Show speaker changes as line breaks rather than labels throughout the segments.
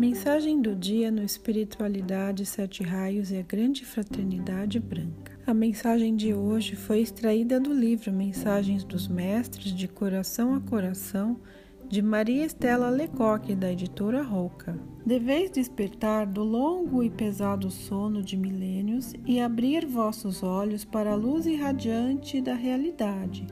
Mensagem do dia no Espiritualidade Sete Raios e a Grande Fraternidade Branca. A mensagem de hoje foi extraída do livro Mensagens dos Mestres de Coração a Coração de Maria Estela Lecoque, da editora Roca. Deveis despertar do longo e pesado sono de milênios e abrir vossos olhos para a luz irradiante da realidade.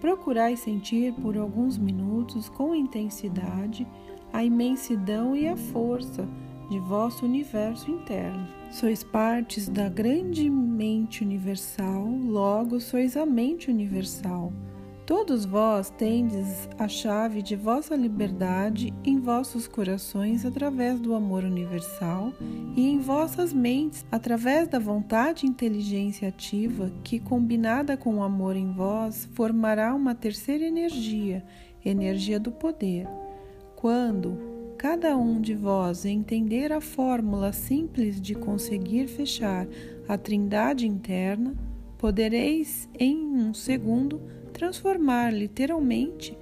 Procurai sentir por alguns minutos com intensidade a imensidão e a força de vosso universo interno. Sois partes da grande mente universal, logo sois a mente universal Todos vós tendes a chave de vossa liberdade em vossos corações através do amor universal e em vossas mentes através da vontade e inteligência ativa que, combinada com o amor em vós, formará uma terceira energia, energia do poder. Quando cada um de vós entender a fórmula simples de conseguir fechar a trindade interna, podereis em um segundo transformar literalmente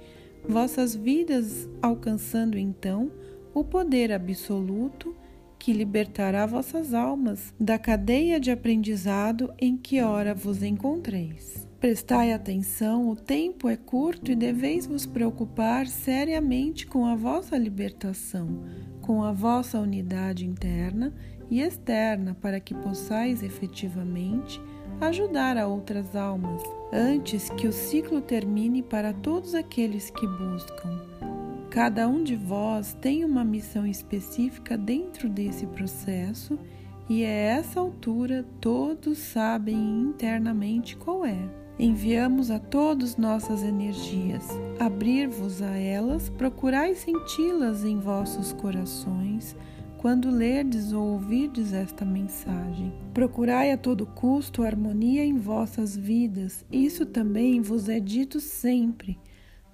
vossas vidas, alcançando então o poder absoluto que libertará vossas almas da cadeia de aprendizado em que ora vos encontreis. Prestai atenção, o tempo é curto e deveis vos preocupar seriamente com a vossa libertação, com a vossa unidade interna e externa, para que possais efetivamente ajudar a outras almas antes que o ciclo termine para todos aqueles que buscam. Cada um de vós tem uma missão específica dentro desse processo e a essa altura todos sabem internamente qual é. Enviamos a todos nossas energias. Abrir-vos a elas, procurai senti-las em vossos corações quando lerdes ou ouvirdes esta mensagem. Procurai a todo custo harmonia em vossas vidas, isso também vos é dito sempre.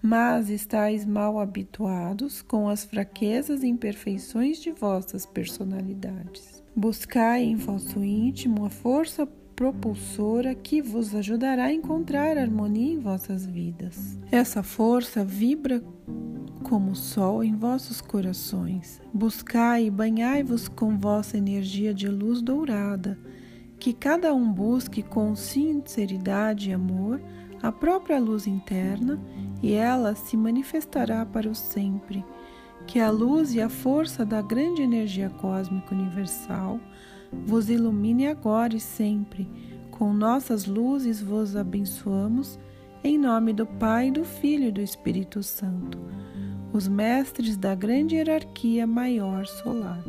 Mas estáis mal habituados com as fraquezas e imperfeições de vossas personalidades. Buscai em vosso íntimo a força propulsora que vos ajudará a encontrar harmonia em vossas vidas. Essa força vibra como o sol em vossos corações. Buscai e banhai-vos com vossa energia de luz dourada, que cada um busque com sinceridade e amor a própria luz interna, e ela se manifestará para o sempre. Que a luz e a força da grande energia cósmica universal vos ilumine agora e sempre. Com nossas luzes vos abençoamos, em nome do Pai, do Filho e do Espírito Santo os mestres da grande hierarquia maior solar.